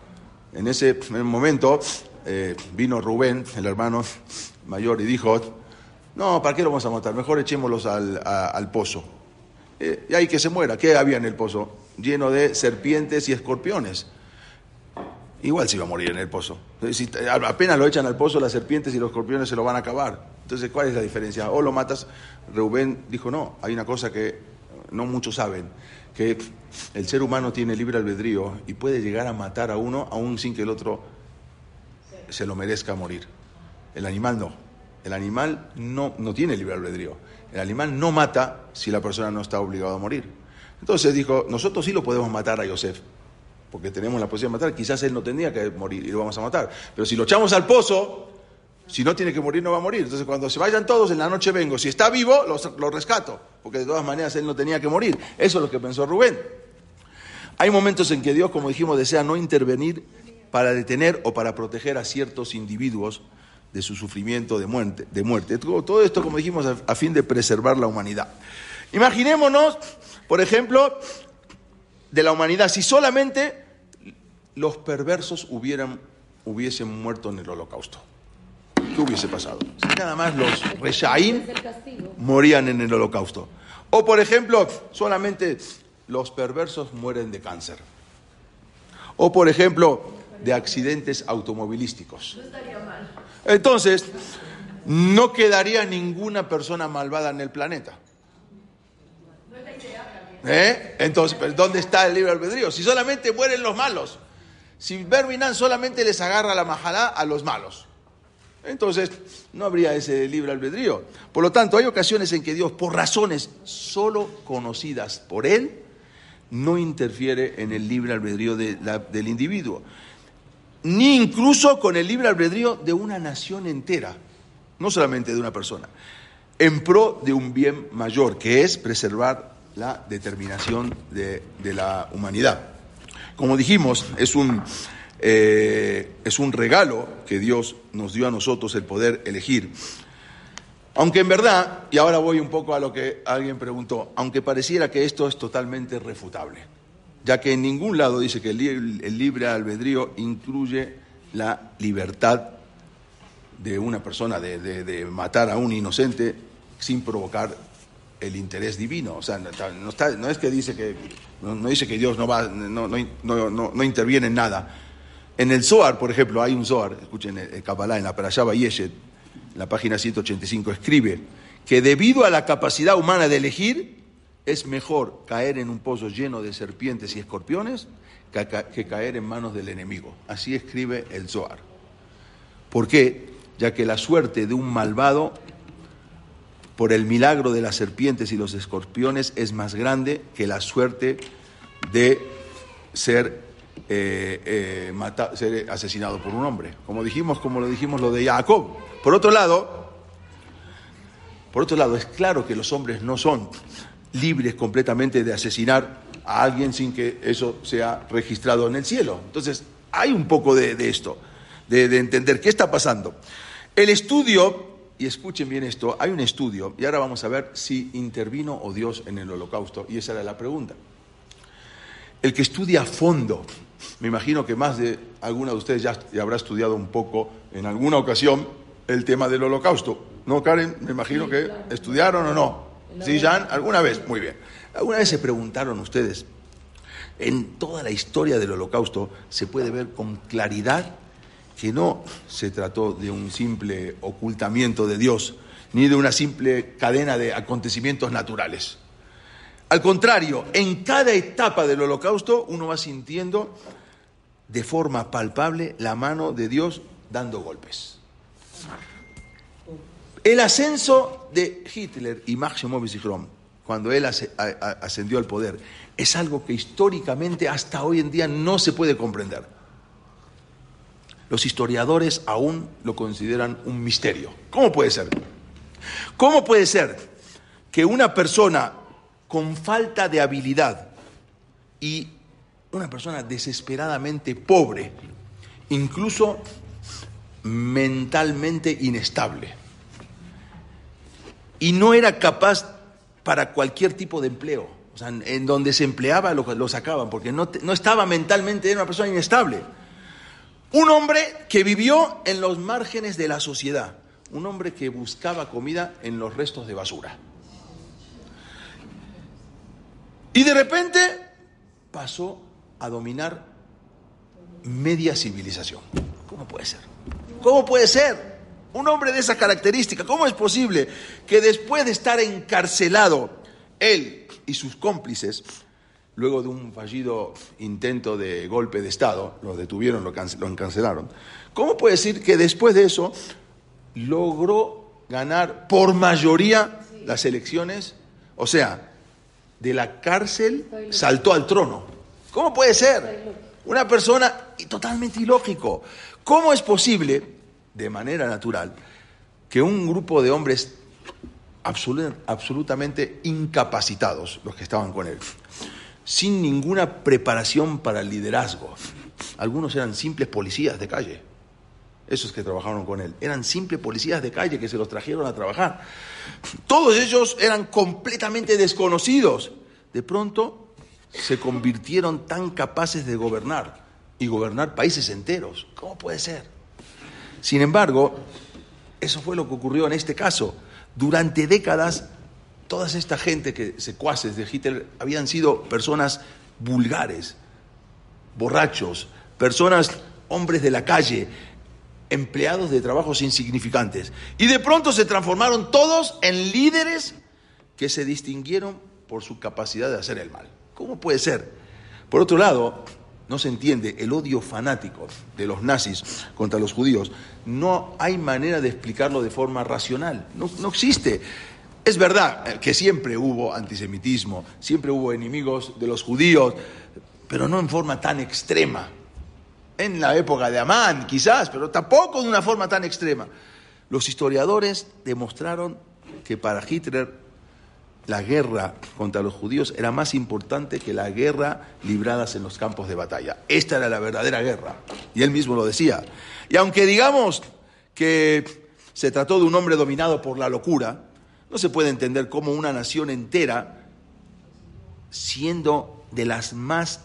En ese momento eh, vino Rubén, el hermano mayor, y dijo, no, ¿para qué lo vamos a matar? Mejor echémoslos al, al pozo. Eh, y ahí que se muera. ¿Qué había en el pozo? lleno de serpientes y escorpiones. Igual se iba a morir en el pozo. Apenas lo echan al pozo, las serpientes y los escorpiones se lo van a acabar. Entonces, ¿cuál es la diferencia? O lo matas. Reubén dijo, no, hay una cosa que no muchos saben, que el ser humano tiene libre albedrío y puede llegar a matar a uno aún sin que el otro se lo merezca morir. El animal no. El animal no, no tiene libre albedrío. El animal no mata si la persona no está obligada a morir. Entonces dijo, nosotros sí lo podemos matar a Yosef, porque tenemos la posibilidad de matar, quizás él no tendría que morir y lo vamos a matar, pero si lo echamos al pozo, si no tiene que morir, no va a morir. Entonces cuando se vayan todos, en la noche vengo, si está vivo, lo, rescato, porque de todas maneras él no tenía que morir. Eso es lo que pensó Rubén. Hay momentos en que Dios, como dijimos, desea no intervenir para detener o para proteger a ciertos individuos de su sufrimiento de muerte. De muerte. Todo esto, como dijimos, a fin de preservar la humanidad. Imaginémonos, por ejemplo, de la humanidad, si solamente los perversos hubieran, hubiesen muerto en el holocausto. ¿Qué hubiese pasado? Si nada más los reshaim morían en el holocausto. O por ejemplo, solamente los perversos mueren de cáncer. O por ejemplo, de accidentes automovilísticos. Entonces, no quedaría ninguna persona malvada en el planeta. ¿Eh? Entonces, ¿dónde está el libre albedrío? Si solamente mueren los malos. Si Berminan solamente les agarra la majalá a los malos. Entonces, no habría ese libre albedrío. Por lo tanto, hay ocasiones en que Dios, por razones solo conocidas por Él, no interfiere en el libre albedrío del individuo. Ni incluso con el libre albedrío de una nación entera, no solamente de una persona, en pro de un bien mayor, que es preservar la determinación de, la humanidad. Como dijimos, es un, eh, es un regalo que Dios nos dio a nosotros el poder elegir. Aunque en verdad, y ahora voy un poco a lo que alguien preguntó, aunque pareciera que esto es totalmente refutable, ya que en ningún lado dice que el, libre albedrío incluye la libertad de una persona de, de, matar a un inocente sin provocar el interés divino. O sea, no, es que dice que, no, dice que Dios no, va, no, no, interviene en nada. En el Zohar, por ejemplo, hay un Zohar, escuchen el Kabbalah, en la Parashá Yeshet, en la página 185, escribe que debido a la capacidad humana de elegir, es mejor caer en un pozo lleno de serpientes y escorpiones que caer en manos del enemigo. Así escribe el Zohar. ¿Por qué? Ya que la suerte de un malvado por el milagro de las serpientes y los escorpiones es más grande que la suerte de ser, eh, eh, ser asesinado por un hombre. Como dijimos, como lo dijimos lo de Jacob. Por otro lado, por otro lado, es claro que los hombres no son libres completamente de asesinar a alguien sin que eso sea registrado en el cielo. Entonces, hay un poco de, esto, de, de entender qué está pasando. El estudio y escuchen bien esto, hay un estudio, y ahora vamos a ver si intervino o Dios en el holocausto, y esa era la pregunta. El que estudia a fondo, me imagino que más de alguna de ustedes ya, habrá estudiado un poco en alguna ocasión el tema del holocausto. ¿No, Karen? Me imagino que estudiaron o no. ¿Sí, Jan? ¿Alguna vez? Muy bien. ¿Alguna vez se preguntaron ustedes? En toda la historia del holocausto se puede ver con claridad que no se trató de un simple ocultamiento de Dios, ni de una simple cadena de acontecimientos naturales. Al contrario, en cada etapa del holocausto uno va sintiendo de forma palpable la mano de Dios dando golpes. El ascenso de Hitler y Máximo Zichron, cuando él ascendió al poder, es algo que históricamente hasta hoy en día no se puede comprender. Los historiadores aún lo consideran un misterio. ¿Cómo puede ser? ¿Cómo puede ser que una persona con falta de habilidad y una persona desesperadamente pobre, incluso mentalmente inestable, y no era capaz para cualquier tipo de empleo, o sea, en donde se empleaba lo, sacaban, porque no, no estaba mentalmente, era una persona inestable. Un hombre que vivió en los márgenes de la sociedad, un hombre que buscaba comida en los restos de basura. Y de repente pasó a dominar media civilización. ¿Cómo puede ser? ¿Cómo puede ser? Un hombre de esa característica, ¿cómo es posible que después de estar encarcelado, él y sus cómplices luego de un fallido intento de golpe de Estado, lo detuvieron, lo, cancelaron. ¿Cómo puede decir que después de eso logró ganar por mayoría las elecciones? O sea, de la cárcel saltó al trono. ¿Cómo puede ser? Una persona totalmente ilógico. ¿Cómo es posible, de manera natural, que un grupo de hombres absolutamente incapacitados, los que estaban con él, sin ninguna preparación para el liderazgo. Algunos eran simples policías de calle, esos que trabajaron con él. Eran simples policías de calle que se los trajeron a trabajar. Todos ellos eran completamente desconocidos. De pronto se convirtieron tan capaces de gobernar y gobernar países enteros. ¿Cómo puede ser? Sin embargo, eso fue lo que ocurrió en este caso. Durante décadas toda esta gente que secuaces de Hitler habían sido personas vulgares, borrachos, personas, hombres de la calle, empleados de trabajos insignificantes. Y de pronto se transformaron todos en líderes que se distinguieron por su capacidad de hacer el mal. ¿Cómo puede ser? Por otro lado, no se entiende el odio fanático de los nazis contra los judíos. No hay manera de explicarlo de forma racional. No, no existe. Es verdad que siempre hubo antisemitismo, siempre hubo enemigos de los judíos, pero no en forma tan extrema. En la época de Amán, quizás, pero tampoco de una forma tan extrema. Los historiadores demostraron que para Hitler la guerra contra los judíos era más importante que la guerra libradas en los campos de batalla. Esta era la verdadera guerra. Y él mismo lo decía. Y aunque digamos que se trató de un hombre dominado por la locura, no se puede entender cómo una nación entera, siendo de las más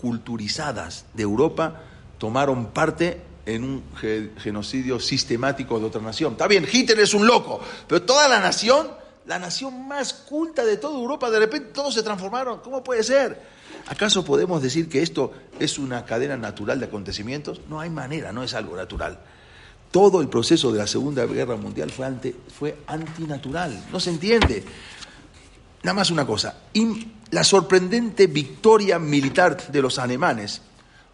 culturizadas de Europa, tomaron parte en un genocidio sistemático de otra nación. Está bien, Hitler es un loco, pero toda la nación la nación más culta de toda Europa, de repente todos se transformaron. ¿Cómo puede ser? ¿Acaso podemos decir que esto es una cadena natural de acontecimientos? No hay manera, no es algo natural. Todo el proceso de la Segunda Guerra Mundial fue, ante, fue antinatural, no se entiende. Nada más una cosa, la sorprendente victoria militar de los alemanes,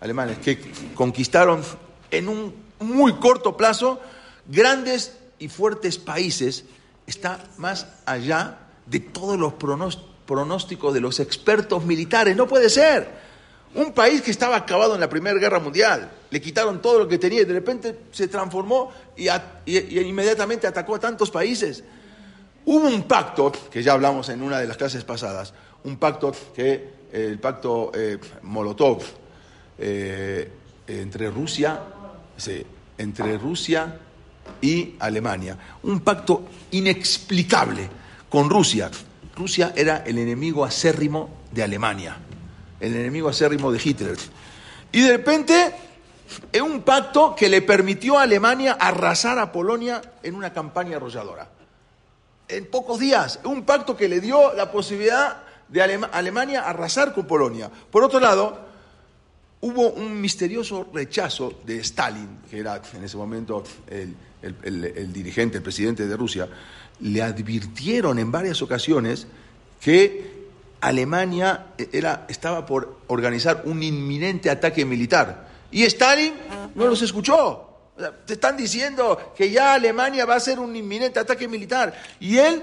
alemanes que conquistaron en un muy corto plazo grandes y fuertes países, está más allá de todos los pronósticos de los expertos militares. No puede ser. Un país que estaba acabado en la Primera Guerra Mundial, le quitaron todo lo que tenía y de repente se transformó y, inmediatamente atacó a tantos países. Hubo un pacto, que ya hablamos en una de las clases pasadas, un pacto que, el pacto eh, Molotov, eh, entre Rusia, entre Rusia y Alemania. Un pacto inexplicable con Rusia. Rusia era el enemigo acérrimo de Alemania, el enemigo acérrimo de Hitler. Y de repente, es un pacto que le permitió a Alemania arrasar a Polonia en una campaña arrolladora. En pocos días, un pacto que le dio la posibilidad de Alemania arrasar con Polonia. Por otro lado, hubo un misterioso rechazo de Stalin, que era en ese momento el, dirigente, el presidente de Rusia, le advirtieron en varias ocasiones que Alemania era, estaba por organizar un inminente ataque militar. Y Stalin no los escuchó. Te están diciendo que ya Alemania va a hacer un inminente ataque militar. Y él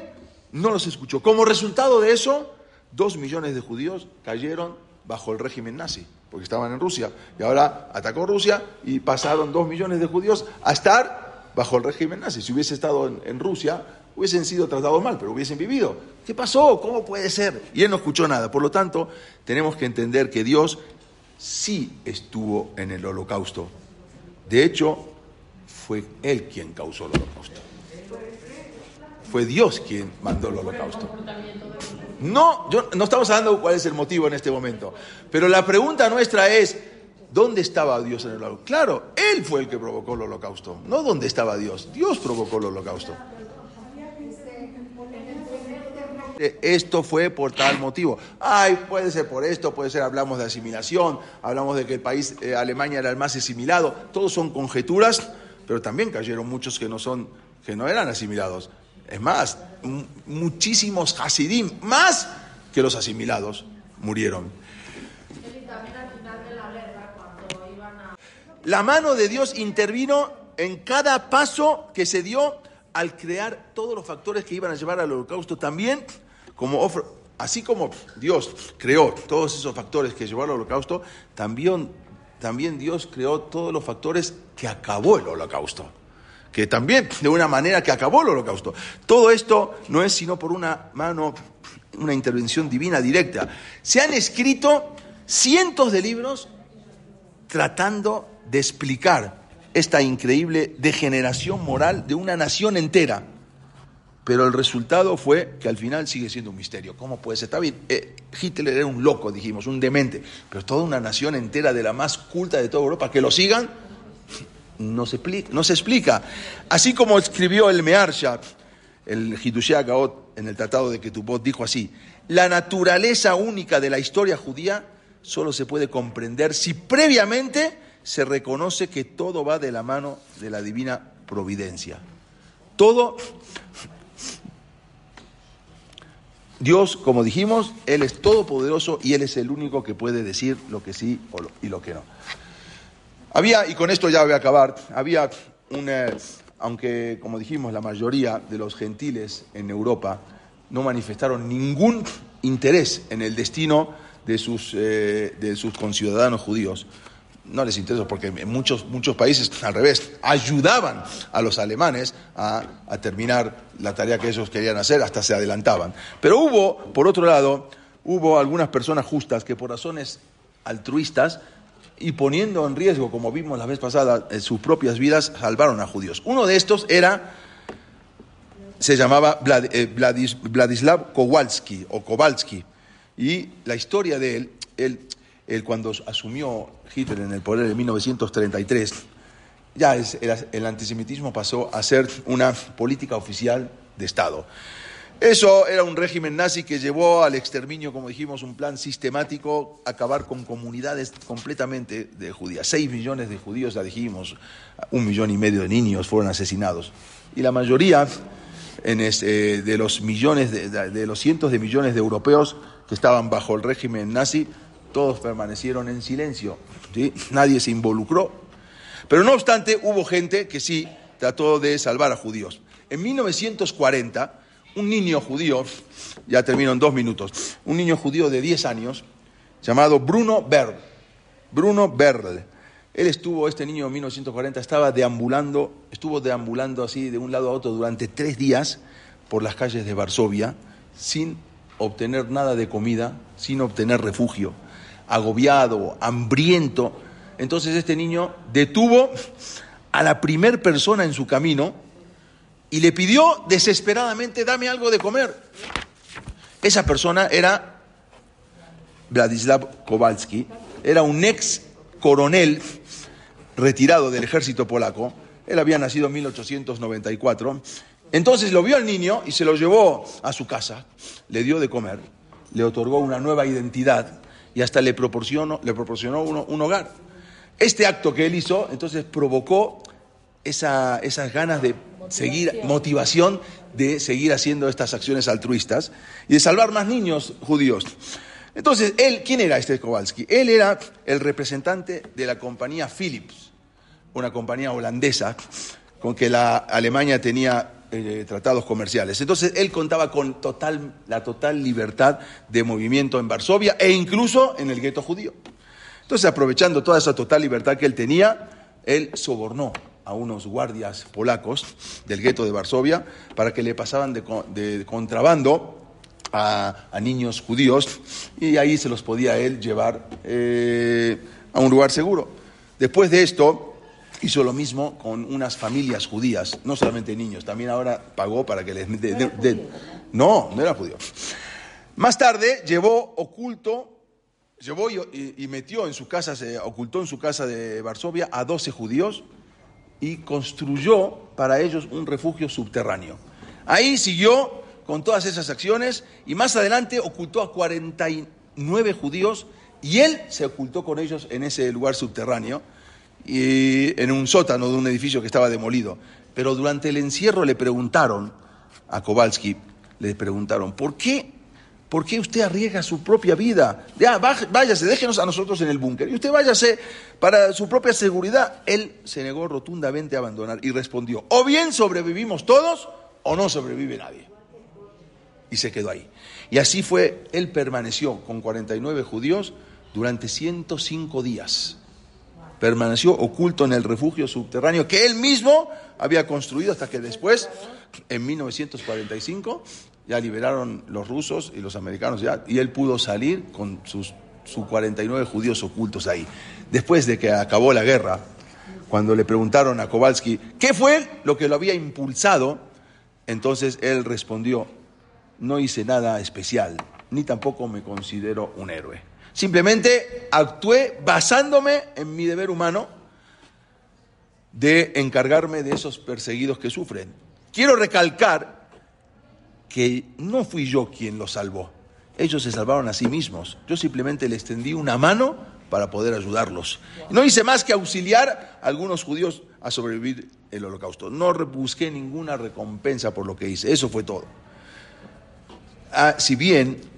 no los escuchó. Como resultado de eso, dos millones de judíos cayeron bajo el régimen nazi porque estaban en Rusia, y ahora atacó Rusia y pasaron dos millones de judíos a estar bajo el régimen nazi. Si hubiese estado en, Rusia, hubiesen sido tratados mal, pero hubiesen vivido. ¿Qué pasó? ¿Cómo puede ser? Y él no escuchó nada. Por lo tanto, tenemos que entender que Dios sí estuvo en el holocausto. De hecho, fue Él quien causó el holocausto. Fue Dios quien mandó el holocausto. No, yo, no estamos hablando cuál es el motivo en este momento. Pero la pregunta nuestra es, ¿dónde estaba Dios en el holocausto? Claro, Él fue el que provocó el holocausto, no dónde estaba Dios. Dios provocó el holocausto. Esto fue por tal motivo. Ay, puede ser por esto, puede ser, hablamos de asimilación, hablamos de que el país, eh, Alemania era el más asimilado. Todos son conjeturas, pero también cayeron muchos que no, son, que no eran asimilados. Es más, muchísimos Hasidim, más que los asimilados, murieron. La mano de Dios intervino en cada paso que se dio al crear todos los factores que iban a llevar al holocausto. También, como así como Dios creó todos esos factores que llevaron al holocausto, también, también Dios creó todos los factores que acabó el holocausto que también de una manera que acabó el holocausto. Todo esto no es sino por una mano, una intervención divina directa. Se han escrito cientos de libros tratando de explicar esta increíble degeneración moral de una nación entera. Pero el resultado fue que al final sigue siendo un misterio. ¿Cómo puede ser? Está bien, eh, Hitler era un loco, dijimos, un demente, pero toda una nación entera de la más culta de toda Europa, que lo sigan, no se, explica. Así como escribió el Mearsha, el Hidushé Gaot, en el Tratado de Ketubot, dijo así, la naturaleza única de la historia judía solo se puede comprender si previamente se reconoce que todo va de la mano de la divina providencia. Todo, Dios, como dijimos, Él es todopoderoso y Él es el único que puede decir lo que sí y lo que no. Había, y con esto ya voy a acabar, había un, aunque como dijimos, la mayoría de los gentiles en Europa no manifestaron ningún interés en el destino de sus, eh, de sus conciudadanos judíos. No les interesó porque en muchos, muchos países, al revés, ayudaban a los alemanes a, terminar la tarea que ellos querían hacer, hasta se adelantaban. Pero hubo, por otro lado, hubo algunas personas justas que por razones altruistas y poniendo en riesgo, como vimos la vez pasada, en sus propias vidas, salvaron a judíos. Uno de estos era, se llamaba eh, Vladislav Kowalski o Kowalski. Y la historia de él, él, él, cuando asumió Hitler en el poder en 1933, ya el antisemitismo pasó a ser una política oficial de Estado. Eso era un régimen nazi que llevó al exterminio, como dijimos, un plan sistemático, acabar con comunidades completamente de judías. Seis millones de judíos, ya dijimos, un millón y medio de niños fueron asesinados. Y la mayoría este, de los millones, de, de los cientos de millones de europeos que estaban bajo el régimen nazi, todos permanecieron en silencio. Nadie se involucró. Pero no obstante, hubo gente que sí trató de salvar a judíos. En 1940, un niño judío, ya termino en dos minutos, un niño judío de 10 años, llamado Bruno Berl, Bruno Berl, él estuvo, este niño en 1940, estaba deambulando, estuvo deambulando así de un lado a otro durante tres días por las calles de Varsovia, sin obtener nada de comida, sin obtener refugio, agobiado, hambriento. Entonces este niño detuvo a la primer persona en su camino y le pidió desesperadamente, dame algo de comer. Esa persona era Vladislav Kowalski, era un ex coronel retirado del ejército polaco. Él había nacido en 1894. Entonces lo vio al niño y se lo llevó a su casa, le dio de comer, le otorgó una nueva identidad y hasta le proporcionó, le proporcionó un hogar. Este acto que él hizo, entonces provocó esa, esas ganas de seguir, motivación de seguir haciendo estas acciones altruistas y de salvar más niños judíos. Entonces, él, ¿quién era este Kowalski? Él era el representante de la compañía Philips, una compañía holandesa con que la Alemania tenía eh, tratados comerciales. Entonces, él contaba con total, la total libertad de movimiento en Varsovia e incluso en el gueto judío. Entonces, aprovechando toda esa total libertad que él tenía, él sobornó a unos guardias polacos del gueto de Varsovia para que le pasaban de, contrabando a, a, niños judíos y ahí se los podía él llevar eh, a un lugar seguro. Después de esto, hizo lo mismo con unas familias judías, no solamente niños, también ahora pagó para que les... De, no, no era judío. Más tarde llevó oculto, llevó y, y, metió en su casa, se ocultó en su casa de Varsovia a 12 judíos y construyó para ellos un refugio subterráneo. Ahí siguió con todas esas acciones y más adelante ocultó a 49 judíos y él se ocultó con ellos en ese lugar subterráneo y en un sótano de un edificio que estaba demolido. Pero durante el encierro le preguntaron a Kowalski, le preguntaron, ¿por qué, ¿por qué usted arriesga su propia vida? Ya, váyase, déjenos a nosotros en el búnker y usted váyase para su propia seguridad. Él se negó rotundamente a abandonar y respondió, o bien sobrevivimos todos o no sobrevive nadie y se quedó ahí. Y así fue, él permaneció con 49 judíos durante 105 días. Permaneció oculto en el refugio subterráneo que él mismo había construido hasta que después, en 1945, ya liberaron los rusos y los americanos ya, y él pudo salir con sus, sus 49 judíos ocultos ahí. Después de que acabó la guerra, cuando le preguntaron a Kowalski qué fue lo que lo había impulsado, entonces él respondió, no hice nada especial, ni tampoco me considero un héroe. Simplemente actué basándome en mi deber humano de encargarme de esos perseguidos que sufren. Quiero recalcar que no fui yo quien los salvó. Ellos se salvaron a sí mismos. Yo simplemente les tendí una mano para poder ayudarlos. No hice más que auxiliar a algunos judíos a sobrevivir el holocausto. No busqué ninguna recompensa por lo que hice. Eso fue todo. Ah, si bien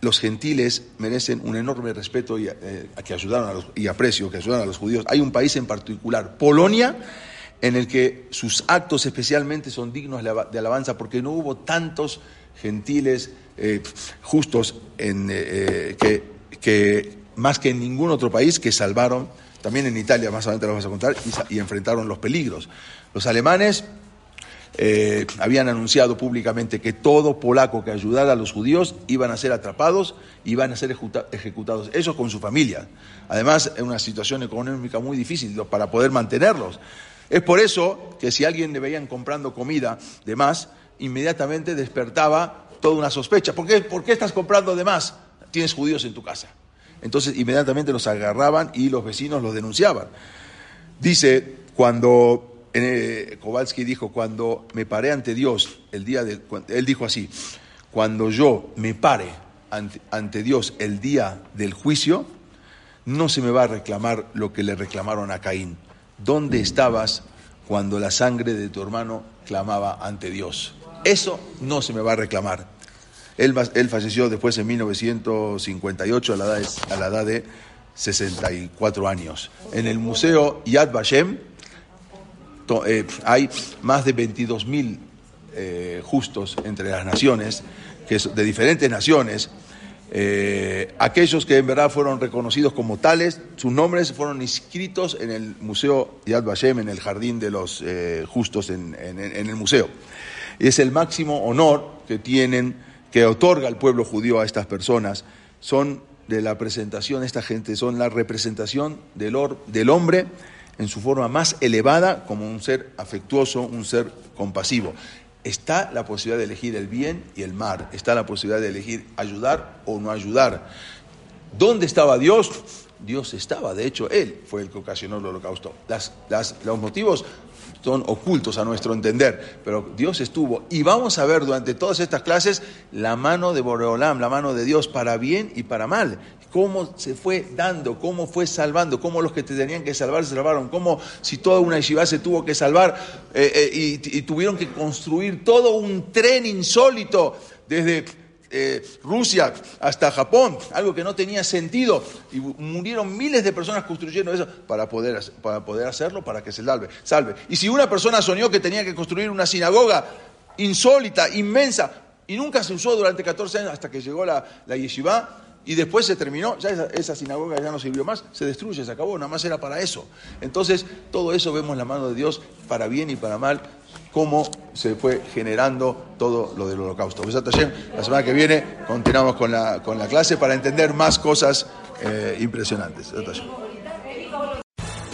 los gentiles merecen un enorme respeto y, eh, que ayudaron y aprecio que ayudaron a los judíos, hay un país en particular, Polonia, en el que sus actos especialmente son dignos de alabanza porque no hubo tantos gentiles eh, justos en, eh, que, más que en ningún otro país que salvaron, también en Italia más adelante lo vamos a contar, y enfrentaron los peligros. Los alemanes eh, habían anunciado públicamente que todo polaco que ayudara a los judíos iban a ser atrapados y iban a ser ejecutados, eso con su familia. Además, es una situación económica muy difícil para poder mantenerlos. Es por eso que si alguien le veían comprando comida de más, inmediatamente despertaba toda una sospecha. ¿Por qué, ¿Por qué estás comprando de más? Tienes judíos en tu casa. Entonces, inmediatamente los agarraban y los vecinos los denunciaban. Dice, cuando eh, Kowalski dijo, cuando me paré ante Dios el día de... Él dijo así, cuando yo me pare ante, Dios el día del juicio, no se me va a reclamar lo que le reclamaron a Caín. ¿Dónde estabas cuando la sangre de tu hermano clamaba ante Dios? Eso no se me va a reclamar. Él, él falleció después en 1958 a la, edad de, a la edad de 64 años. En el Museo Yad Vashem eh, hay más de 22 mil justos entre las naciones, que de diferentes naciones. Eh, aquellos que en verdad fueron reconocidos como tales, sus nombres fueron inscritos en el Museo Yad Vashem, en el Jardín de los eh, Justos en, el museo. Es el máximo honor que tienen, que otorga el pueblo judío a estas personas. Son de la presentación, esta gente son la representación del, del hombre en su forma más elevada como un ser afectuoso, un ser compasivo. Está la posibilidad de elegir el bien y el mal, está la posibilidad de elegir ayudar o no ayudar. ¿Dónde estaba Dios? Dios estaba, de hecho, Él fue el que ocasionó el holocausto. Los motivos son ocultos a nuestro entender, pero Dios estuvo. Y vamos a ver durante todas estas clases la mano de Boreolam, la mano de Dios para bien y para mal. Cómo se fue dando, cómo fue salvando, cómo los que te tenían que salvar se salvaron, cómo si toda una yeshiva se tuvo que salvar eh, eh, y, tuvieron que construir todo un tren insólito desde eh, Rusia hasta Japón, algo que no tenía sentido, y murieron miles de personas construyendo eso para poder, para poder hacerlo, para que se salve, salve. Y si una persona soñó que tenía que construir una sinagoga insólita, inmensa, y nunca se usó durante 14 años hasta que llegó la, la yeshiva, y después se terminó, ya esa, sinagoga ya no sirvió más, se destruye, se acabó, nada más era para eso. Entonces, todo eso vemos la mano de Dios para bien y para mal, cómo se fue generando todo lo del holocausto. La semana que viene continuamos con la, con la clase para entender más cosas eh, impresionantes.